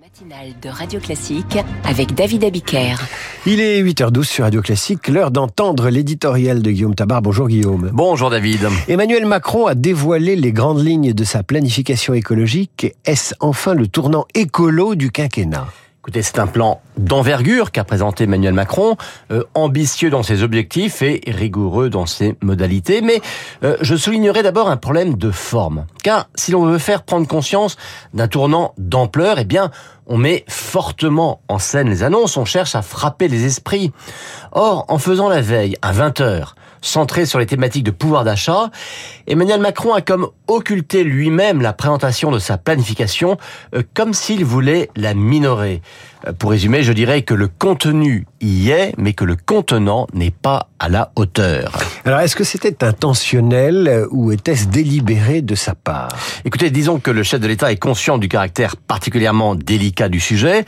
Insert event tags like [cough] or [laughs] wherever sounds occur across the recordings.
Matinale de Radio Classique avec David Abiker. Il est 8h12 sur Radio Classique, l'heure d'entendre l'éditorial de Guillaume Tabar. Bonjour Guillaume. Bonjour David. Emmanuel Macron a dévoilé les grandes lignes de sa planification écologique. Est-ce enfin le tournant écolo du quinquennat? Écoutez, c'est un plan d'envergure qu'a présenté Emmanuel Macron, euh, ambitieux dans ses objectifs et rigoureux dans ses modalités. Mais euh, je soulignerai d'abord un problème de forme. Car si l'on veut faire prendre conscience d'un tournant d'ampleur, eh bien, on met fortement en scène les annonces, on cherche à frapper les esprits. Or, en faisant la veille à 20h, centré sur les thématiques de pouvoir d'achat, Emmanuel Macron a comme occulté lui-même la présentation de sa planification euh, comme s'il voulait la minorer. Euh, pour résumer, je dirais que le contenu y est, mais que le contenant n'est pas à la hauteur. Alors, est-ce que c'était intentionnel euh, ou était-ce délibéré de sa part? Écoutez, disons que le chef de l'État est conscient du caractère particulièrement délicat du sujet.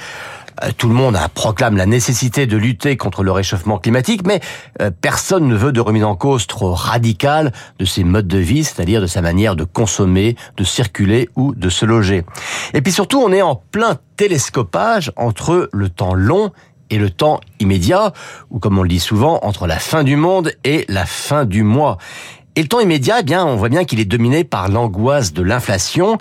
Euh, tout le monde proclame la nécessité de lutter contre le réchauffement climatique, mais euh, personne ne veut de remise en cause trop radicale de ses modes de vie, c'est-à-dire de sa manière de consommer, de circuler ou de se loger. Et puis surtout, on est en plein télescopage entre le temps long et le temps immédiat, ou comme on le dit souvent, entre la fin du monde et la fin du mois. Et le temps immédiat, eh bien, on voit bien qu'il est dominé par l'angoisse de l'inflation.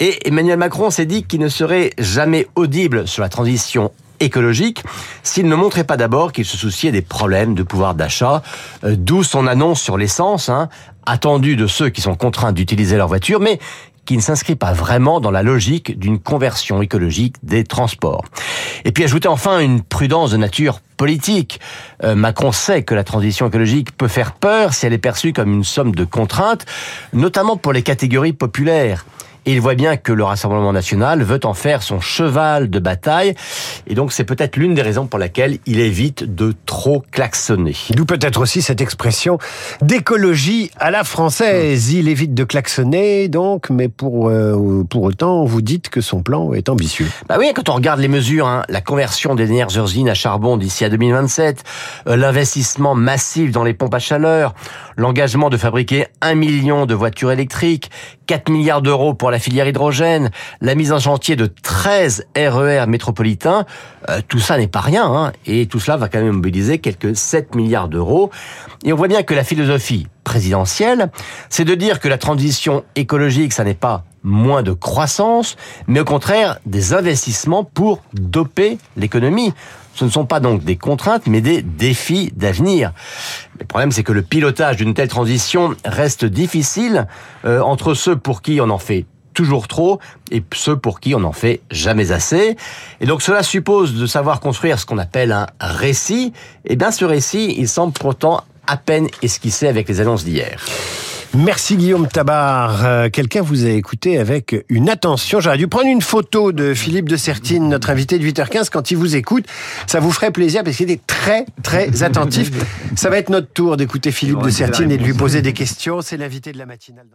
Et Emmanuel Macron s'est dit qu'il ne serait jamais audible sur la transition écologique s'il ne montrait pas d'abord qu'il se souciait des problèmes de pouvoir d'achat, euh, d'où son annonce sur l'essence, hein, attendue de ceux qui sont contraints d'utiliser leur voiture, mais qui ne s'inscrit pas vraiment dans la logique d'une conversion écologique des transports. Et puis ajouter enfin une prudence de nature politique. Euh, Macron sait que la transition écologique peut faire peur si elle est perçue comme une somme de contraintes, notamment pour les catégories populaires. Et il voit bien que le Rassemblement national veut en faire son cheval de bataille. Et donc c'est peut-être l'une des raisons pour laquelle il évite de trop klaxonner. D'où peut-être aussi cette expression d'écologie à la française. Il évite de klaxonner, donc, mais pour, euh, pour autant, vous dites que son plan est ambitieux. Bah oui, quand on regarde les mesures, hein, la conversion des dernières usines à charbon d'ici à 2027, euh, l'investissement massif dans les pompes à chaleur, l'engagement de fabriquer un million de voitures électriques, 4 milliards d'euros pour la filière hydrogène, la mise en chantier de 13 RER métropolitains, euh, tout ça n'est pas rien, hein, et tout cela va quand même mobiliser quelques 7 milliards d'euros. Et on voit bien que la philosophie présidentielle, c'est de dire que la transition écologique, ça n'est pas moins de croissance, mais au contraire des investissements pour doper l'économie. Ce ne sont pas donc des contraintes, mais des défis d'avenir. Le problème, c'est que le pilotage d'une telle transition reste difficile euh, entre ceux pour qui on en fait toujours trop et ceux pour qui on n'en fait jamais assez. Et donc cela suppose de savoir construire ce qu'on appelle un récit. Et bien ce récit, il semble pourtant à peine esquissé avec les annonces d'hier. Merci Guillaume Tabar. Euh, quelqu'un vous a écouté avec une attention. J'aurais dû prendre une photo de Philippe de Sertine, notre invité de 8h15, quand il vous écoute. Ça vous ferait plaisir parce qu'il est très, très [laughs] attentif. Ça va être notre tour d'écouter Philippe de Sertine et de lui poser des questions. C'est l'invité de la matinale.